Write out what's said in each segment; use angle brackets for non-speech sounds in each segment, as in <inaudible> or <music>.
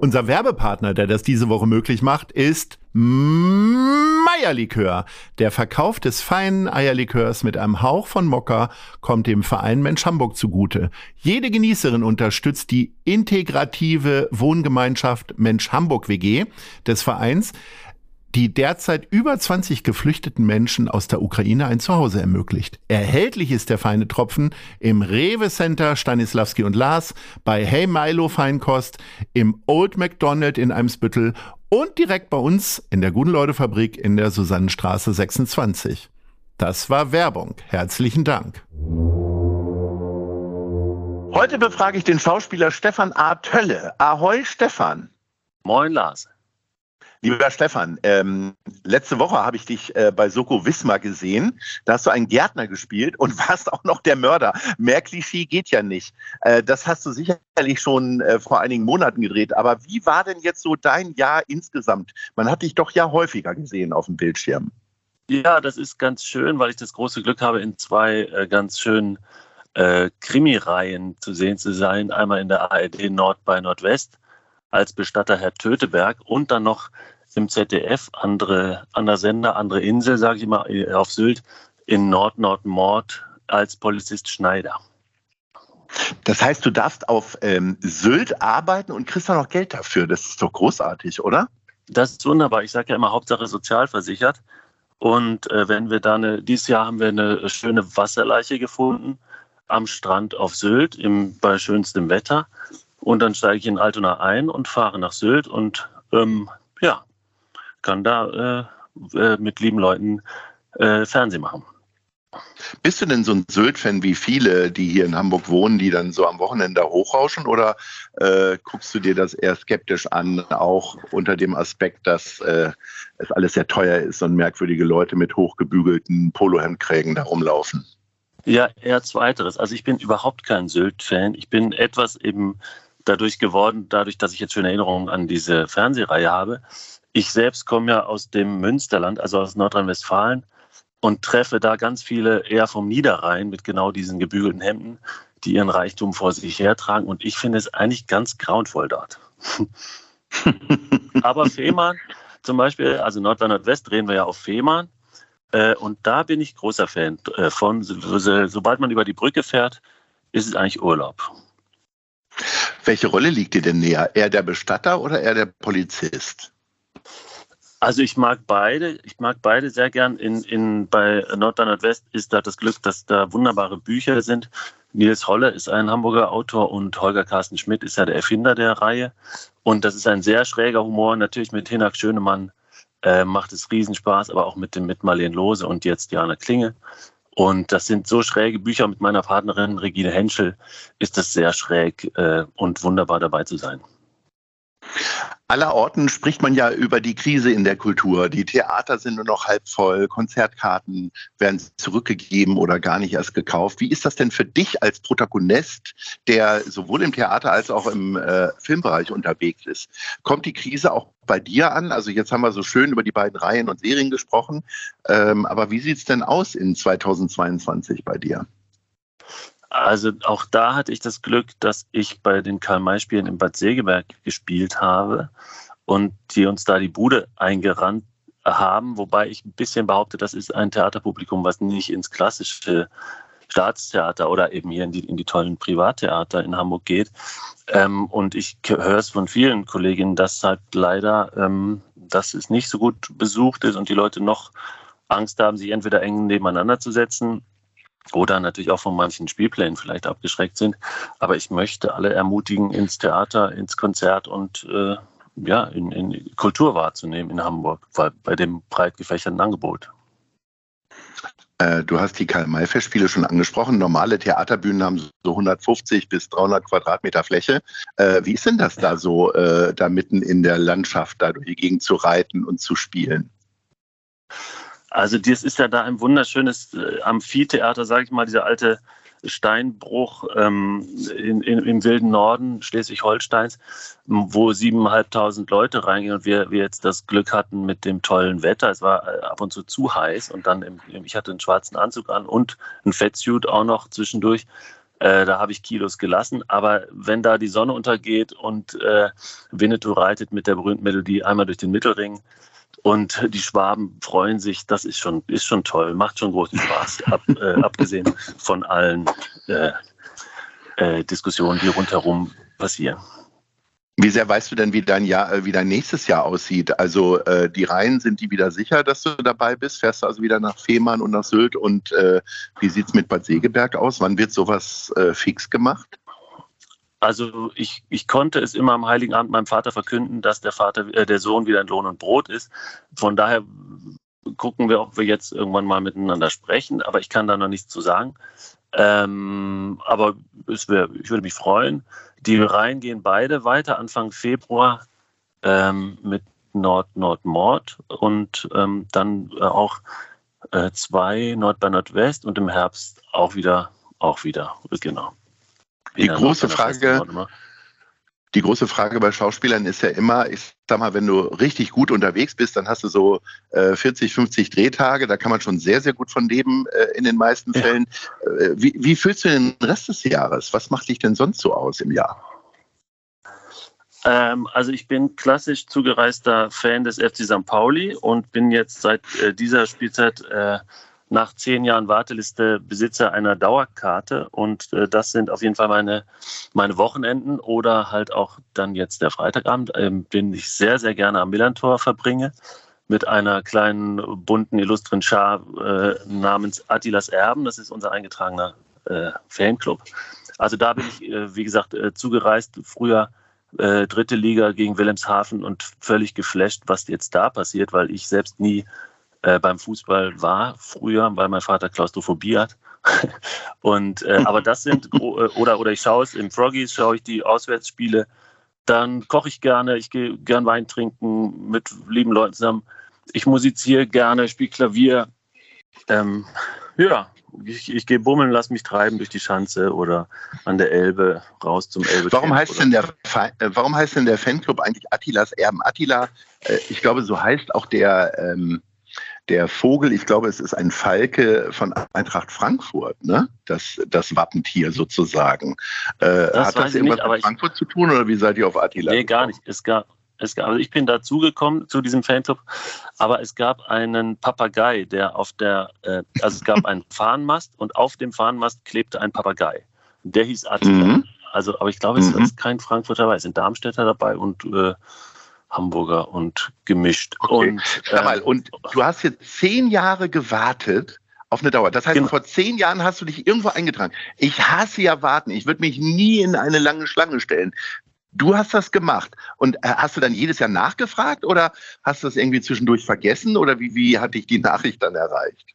Unser Werbepartner, der das diese Woche möglich macht, ist Meierlikör. Der Verkauf des feinen Eierlikörs mit einem Hauch von Mokka kommt dem Verein Mensch Hamburg zugute. Jede Genießerin unterstützt die integrative Wohngemeinschaft Mensch Hamburg WG des Vereins die derzeit über 20 geflüchteten Menschen aus der Ukraine ein Zuhause ermöglicht. Erhältlich ist der feine Tropfen im Rewe Center Stanislavski und Lars, bei Hey Milo Feinkost, im Old McDonald in Eimsbüttel und direkt bei uns in der Guten Leute Fabrik in der Susannenstraße 26. Das war Werbung. Herzlichen Dank. Heute befrage ich den Schauspieler Stefan A. Tölle. Ahoi, Stefan. Moin, Lars. Lieber Stefan, ähm, letzte Woche habe ich dich äh, bei Soko Wismar gesehen. Da hast du einen Gärtner gespielt und <laughs> warst auch noch der Mörder. Mehr Klischee geht ja nicht. Äh, das hast du sicherlich schon äh, vor einigen Monaten gedreht. Aber wie war denn jetzt so dein Jahr insgesamt? Man hat dich doch ja häufiger gesehen auf dem Bildschirm. Ja, das ist ganz schön, weil ich das große Glück habe, in zwei äh, ganz schönen äh, Krimireihen zu sehen zu sein. Einmal in der ARD Nord bei Nordwest als Bestatter Herr Töteberg und dann noch im ZDF, andere, anderer Sender, andere Insel, sage ich mal, äh, auf Sylt, in Nord-Nord-Mord als Polizist Schneider. Das heißt, du darfst auf ähm, Sylt arbeiten und kriegst dann noch Geld dafür. Das ist doch großartig, oder? Das ist wunderbar. Ich sage ja immer Hauptsache sozialversichert. Und äh, wenn wir da eine, dieses Jahr haben wir eine schöne Wasserleiche gefunden am Strand auf Sylt im, bei schönstem Wetter. Und dann steige ich in Altona ein und fahre nach Sylt und ähm, ja, kann da äh, äh, mit lieben Leuten äh, Fernsehen machen. Bist du denn so ein Sylt-Fan wie viele, die hier in Hamburg wohnen, die dann so am Wochenende hochrauschen? Oder äh, guckst du dir das eher skeptisch an, auch unter dem Aspekt, dass äh, es alles sehr teuer ist und merkwürdige Leute mit hochgebügelten Polohemdkrägen da rumlaufen? Ja, eher zweiteres. Also ich bin überhaupt kein Sylt-Fan. Ich bin etwas eben dadurch geworden, dadurch, dass ich jetzt schöne Erinnerungen an diese Fernsehreihe habe. Ich selbst komme ja aus dem Münsterland, also aus Nordrhein-Westfalen und treffe da ganz viele eher vom Niederrhein mit genau diesen gebügelten Hemden, die ihren Reichtum vor sich hertragen. Und ich finde es eigentlich ganz grauenvoll dort. <laughs> Aber Fehmarn zum Beispiel, also Nordrhein-Nordwest drehen wir ja auf Fehmarn. Äh, und da bin ich großer Fan äh, von. Sobald man über die Brücke fährt, ist es eigentlich Urlaub. Welche Rolle liegt dir denn näher? Eher der Bestatter oder eher der Polizist? Also ich mag beide. Ich mag beide sehr gern. In, in, bei Nordrhein-West ist da das Glück, dass da wunderbare Bücher sind. Nils Holle ist ein Hamburger Autor und Holger Carsten Schmidt ist ja der Erfinder der Reihe. Und das ist ein sehr schräger Humor. Natürlich mit Hinak Schönemann äh, macht es Riesenspaß, aber auch mit, mit Marlene Lose und jetzt Diana Klinge. Und das sind so schräge Bücher. Mit meiner Partnerin Regine Henschel ist das sehr schräg äh, und wunderbar dabei zu sein. Aller Orten spricht man ja über die Krise in der Kultur. Die Theater sind nur noch halb voll, Konzertkarten werden zurückgegeben oder gar nicht erst gekauft. Wie ist das denn für dich als Protagonist, der sowohl im Theater als auch im äh, Filmbereich unterwegs ist? Kommt die Krise auch bei dir an? Also jetzt haben wir so schön über die beiden Reihen und Serien gesprochen, ähm, aber wie sieht es denn aus in 2022 bei dir? Also auch da hatte ich das Glück, dass ich bei den Karl-May-Spielen in Bad Segeberg gespielt habe und die uns da die Bude eingerannt haben, wobei ich ein bisschen behaupte, das ist ein Theaterpublikum, was nicht ins klassische Staatstheater oder eben hier in die, in die tollen Privattheater in Hamburg geht. Ähm, und ich höre es von vielen Kolleginnen, dass halt leider, ähm, dass nicht so gut besucht ist und die Leute noch Angst haben, sich entweder eng nebeneinander zu setzen oder natürlich auch von manchen Spielplänen vielleicht abgeschreckt sind. Aber ich möchte alle ermutigen, ins Theater, ins Konzert und äh, ja, in, in Kultur wahrzunehmen in Hamburg, weil, bei dem breit gefächerten Angebot. Äh, du hast die Karl-May-Festspiele schon angesprochen. Normale Theaterbühnen haben so 150 bis 300 Quadratmeter Fläche. Äh, wie ist denn das da so, äh, da mitten in der Landschaft, da durch die Gegend zu reiten und zu spielen? Also das ist ja da ein wunderschönes Amphitheater, sage ich mal, dieser alte Steinbruch ähm, in, in, im wilden Norden Schleswig-Holsteins, wo siebeneinhalbtausend Leute reingehen und wir, wir jetzt das Glück hatten mit dem tollen Wetter. Es war äh, ab und zu zu heiß und dann, im, ich hatte einen schwarzen Anzug an und einen Fettsuit auch noch zwischendurch. Äh, da habe ich Kilos gelassen. Aber wenn da die Sonne untergeht und äh, Winnetou reitet mit der berühmten Melodie einmal durch den Mittelring, und die Schwaben freuen sich, das ist schon, ist schon toll, macht schon großen Spaß, <laughs> ab, äh, abgesehen von allen äh, äh, Diskussionen, die rundherum passieren. Wie sehr weißt du denn, wie dein Jahr, äh, wie dein nächstes Jahr aussieht? Also äh, die Reihen sind die wieder sicher, dass du dabei bist? Fährst du also wieder nach Fehmarn und nach Sylt? Und äh, wie sieht es mit Bad Segeberg aus? Wann wird sowas äh, fix gemacht? Also ich, ich konnte es immer am Heiligen Abend meinem Vater verkünden, dass der Vater, äh, der Sohn wieder in Lohn und Brot ist. Von daher gucken wir, ob wir jetzt irgendwann mal miteinander sprechen, aber ich kann da noch nichts zu sagen. Ähm, aber wär, ich würde mich freuen. Die Reihen gehen beide weiter Anfang Februar ähm, mit Nord-Nord-Mord und ähm, dann äh, auch äh, zwei Nord bei Nordwest und im Herbst auch wieder, auch wieder, genau. Die große Frage, die große Frage bei Schauspielern ist ja immer, ich sag mal, wenn du richtig gut unterwegs bist, dann hast du so äh, 40, 50 Drehtage, da kann man schon sehr, sehr gut von leben äh, in den meisten ja. Fällen. Äh, wie, wie fühlst du den Rest des Jahres? Was macht dich denn sonst so aus im Jahr? Ähm, also ich bin klassisch zugereister Fan des FC St. Pauli und bin jetzt seit äh, dieser Spielzeit äh, nach zehn Jahren Warteliste Besitzer einer Dauerkarte und äh, das sind auf jeden Fall meine, meine Wochenenden oder halt auch dann jetzt der Freitagabend, ähm, den ich sehr, sehr gerne am Millantor verbringe mit einer kleinen, bunten, illustren Schar äh, namens Attilas Erben. Das ist unser eingetragener äh, Fanclub. Also da bin ich, äh, wie gesagt, äh, zugereist. Früher äh, dritte Liga gegen Wilhelmshaven und völlig geflasht, was jetzt da passiert, weil ich selbst nie äh, beim Fußball war früher, weil mein Vater Klaustrophobie hat. <laughs> und äh, <laughs> aber das sind äh, oder oder ich schaue es im Froggies, schaue ich die Auswärtsspiele. Dann koche ich gerne, ich gehe gern Wein trinken mit lieben Leuten zusammen. Ich musiziere gerne, spiele Klavier. Ähm, ja, ich, ich gehe bummeln, lass mich treiben durch die Schanze oder an der Elbe raus zum Elbe. Warum heißt, denn der, äh, warum heißt denn der Fanclub eigentlich Attilas Erben? Attila, äh, ich glaube, so heißt auch der, ähm, der Vogel, ich glaube, es ist ein Falke von Eintracht Frankfurt, ne? Das, das Wappentier sozusagen. Äh, das hat das irgendwas nicht, mit Frankfurt zu tun oder wie seid ihr auf Attila? Nee, gar nicht. Es gab, es gab, also ich bin dazugekommen zu diesem Fanclub, aber es gab einen Papagei, der auf der, äh, also es gab einen <laughs> Fahnenmast und auf dem Fahnenmast klebte ein Papagei. Der hieß Attila. Mhm. Also, aber ich glaube, es mhm. ist kein Frankfurter dabei. Es sind Darmstädter dabei und äh, Hamburger und gemischt. Okay. Und, Sag mal, äh, und du hast jetzt zehn Jahre gewartet auf eine Dauer. Das heißt, genau. vor zehn Jahren hast du dich irgendwo eingetragen. Ich hasse ja warten. Ich würde mich nie in eine lange Schlange stellen. Du hast das gemacht. Und äh, hast du dann jedes Jahr nachgefragt oder hast du das irgendwie zwischendurch vergessen oder wie, wie hat dich die Nachricht dann erreicht?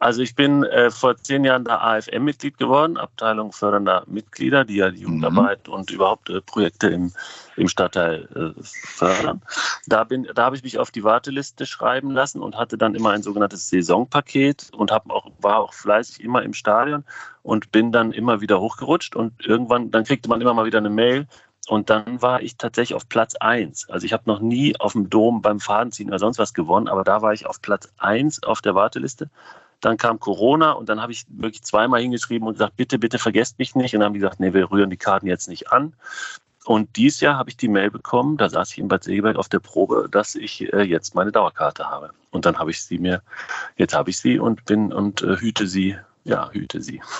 Also ich bin äh, vor zehn Jahren da AFM-Mitglied geworden, Abteilung fördernder Mitglieder, die ja die Jugendarbeit mhm. und überhaupt äh, Projekte im, im Stadtteil äh, fördern. Da, bin, da habe ich mich auf die Warteliste schreiben lassen und hatte dann immer ein sogenanntes Saisonpaket und hab auch, war auch fleißig immer im Stadion und bin dann immer wieder hochgerutscht und irgendwann, dann kriegte man immer mal wieder eine Mail, und dann war ich tatsächlich auf Platz 1. Also ich habe noch nie auf dem Dom beim Fadenziehen oder sonst was gewonnen, aber da war ich auf Platz 1 auf der Warteliste. Dann kam Corona und dann habe ich wirklich zweimal hingeschrieben und gesagt, bitte, bitte vergesst mich nicht. Und dann haben die gesagt, nee, wir rühren die Karten jetzt nicht an. Und dieses Jahr habe ich die Mail bekommen, da saß ich in Bad Segeberg auf der Probe, dass ich äh, jetzt meine Dauerkarte habe. Und dann habe ich sie mir, jetzt habe ich sie und bin und äh, hüte sie, ja, hüte sie. <laughs>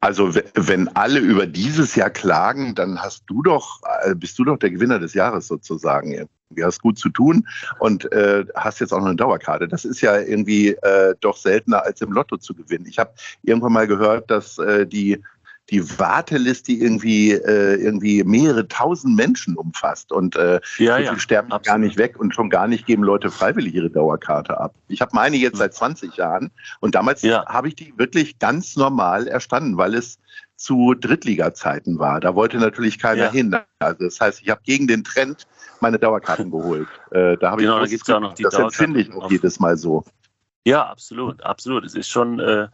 Also wenn alle über dieses Jahr klagen, dann hast du doch, äh, bist du doch der Gewinner des Jahres sozusagen. Du hast gut zu tun und äh, hast jetzt auch noch eine Dauerkarte. Das ist ja irgendwie äh, doch seltener als im Lotto zu gewinnen. Ich habe irgendwann mal gehört, dass äh, die die Warteliste irgendwie, äh, irgendwie mehrere tausend Menschen umfasst und äh, Ja, so ja, sterben absolut. gar nicht weg und schon gar nicht geben Leute freiwillig ihre Dauerkarte ab. Ich habe meine jetzt seit 20 Jahren und damals Ja. habe ich die wirklich ganz normal erstanden, weil es zu Drittliga-Zeiten war. Da wollte natürlich keiner Ja. hin. Also das heißt, ich habe gegen den Trend meine Dauerkarten geholt. Äh, da habe Genau, da ich gibt's ja auch noch die das empfinde ich auch jedes Mal so. Ja, absolut, absolut. Es ist schon äh,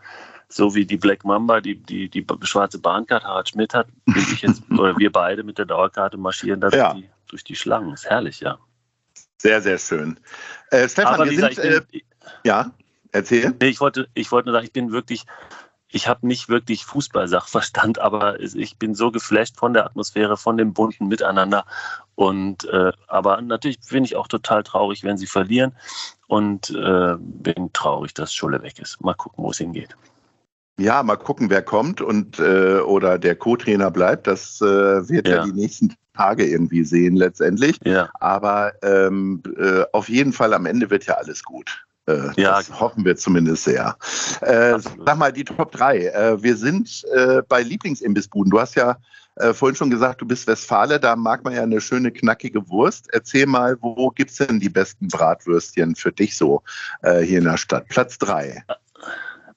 so wie die Black Mamba, die, die, die schwarze Bahncard Harald Schmidt hat, bin ich jetzt, <laughs> oder wir beide mit der Dauerkarte marschieren da Ja. durch, die, durch die Schlangen. Ist herrlich, ja. Sehr, sehr schön. Äh, Stefan, Aber wir gesagt, sind, ich, äh, bin, ja, erzähl. nee, ich wollte, ich wollte nur sagen, ich bin wirklich, ich habe nicht wirklich Fußballsachverstand, <laughs> aber ich bin so geflasht von der Atmosphäre, von dem bunten Miteinander. Und äh, aber natürlich bin ich auch total traurig, wenn sie verlieren. Und äh, bin traurig, dass Schulle weg ist. Mal gucken, wo es hingeht. Ja, mal gucken, wer kommt und äh, oder der Co-Trainer bleibt. Das äh, wird ja. Ja. die nächsten Tage irgendwie sehen letztendlich. Ja. Aber ähm, äh, auf jeden Fall am Ende wird ja alles gut. Äh, Ja, das genau. hoffen wir zumindest sehr. Äh, sag mal, die Top 3. Äh, wir sind äh, bei Lieblingsimbissbuden. Du hast ja äh, vorhin schon gesagt, du bist Westfale, da mag man ja eine schöne knackige Wurst. Erzähl mal, wo gibt's denn die besten Bratwürstchen für dich so äh, hier in der Stadt? Platz 3.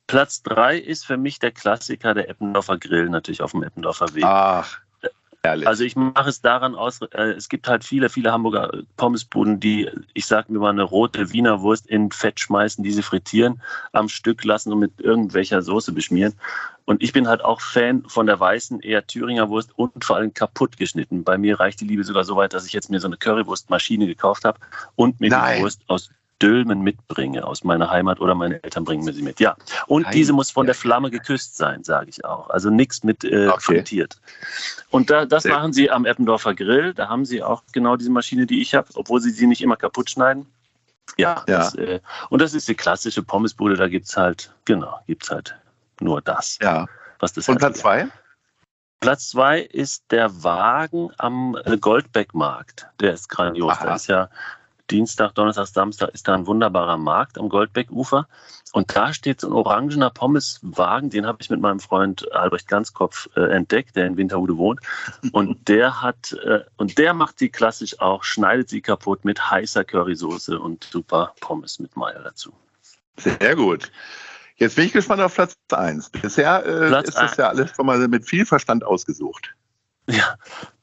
Platz drei ist für mich der Klassiker, der Eppendorfer Grill, natürlich auf dem Eppendorfer Weg. Ach, herrlich. Also ich mache es daran aus, äh, es gibt halt viele, viele Hamburger Pommesbuden, die, ich sag mir mal, eine rote Wiener Wurst in Fett schmeißen, diese frittieren, am Stück lassen und mit irgendwelcher Soße beschmieren. Und ich bin halt auch Fan von der weißen, eher Thüringer Wurst und vor allem kaputt geschnitten. Bei mir reicht die Liebe sogar so weit, dass ich jetzt mir so eine Currywurstmaschine gekauft habe und mir Nein. die Wurst aus Dülmen mitbringe, aus meiner Heimat oder meine Eltern bringen mir sie mit. Ja, und Ei, diese muss von der Flamme geküsst sein, sage ich auch. Also nichts mit äh, Okay. frittiert. Und da, das Sehr machen sie am Eppendorfer Grill. Da haben sie auch genau diese Maschine, die ich habe, obwohl sie sie nicht immer kaputt schneiden. Ja, Ja. Das, äh, und das ist die klassische Pommesbude. Da gibt's halt, genau, gibt's halt nur das, ja. was das Und Platz zwei? Platz zwei ist der Wagen am äh, Goldbeckmarkt. Der ist grandios. Aha. Da ist ja Dienstag, Donnerstag, Samstag ist da ein wunderbarer Markt am Goldbeckufer. Und da steht so ein orangener Pommeswagen, den habe ich mit meinem Freund Albrecht Ganzkopf äh, entdeckt, der in Winterhude wohnt. Und der hat, äh, und der macht sie klassisch auch, schneidet sie kaputt mit heißer Currysoße und super Pommes mit Mayo dazu. Sehr gut. Jetzt bin ich gespannt auf Platz eins. Bisher äh, Platz ist das ja alles schon mal mit viel Verstand ausgesucht. Ja,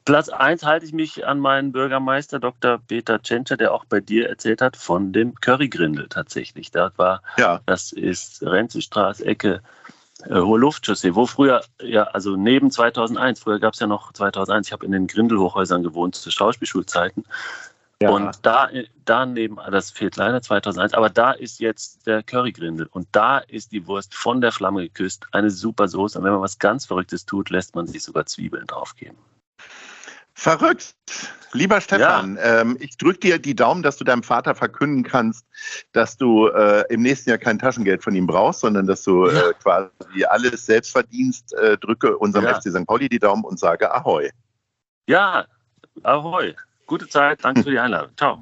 Platz eins halte ich mich an meinen Bürgermeister Dr. Peter Tschentscher, der auch bei dir erzählt hat, von dem Currygrindel tatsächlich. Da war, Ja, das ist Renzestraße, Ecke, äh, Hohe Luftchaussee, wo früher, ja, also neben 2001, früher gab es ja noch 2001, ich habe in den Grindelhochhäusern gewohnt zu Schauspielschulzeiten. ja. Und da, daneben, das fehlt leider 2001, aber da ist jetzt der Currygrindel und da ist die Wurst von der Flamme geküsst, eine super Soße. Und wenn man was ganz Verrücktes tut, lässt man sich sogar Zwiebeln draufgeben. Verrückt. Lieber Stefan, ähm, ich drücke dir die Daumen, dass du deinem Vater verkünden kannst, dass du äh, im nächsten Jahr kein Taschengeld von ihm brauchst, sondern dass du Ja. äh, quasi alles selbst verdienst. Äh, drücke unserem Ja. FC St. Pauli die Daumen und sage Ahoi. Ja, ahoi. Gute Zeit, danke für die Einladung. Ciao.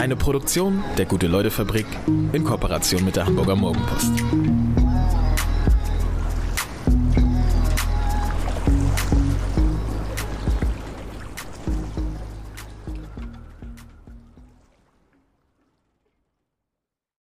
Eine Produktion der Gute-Leute-Fabrik in Kooperation mit der Hamburger Morgenpost.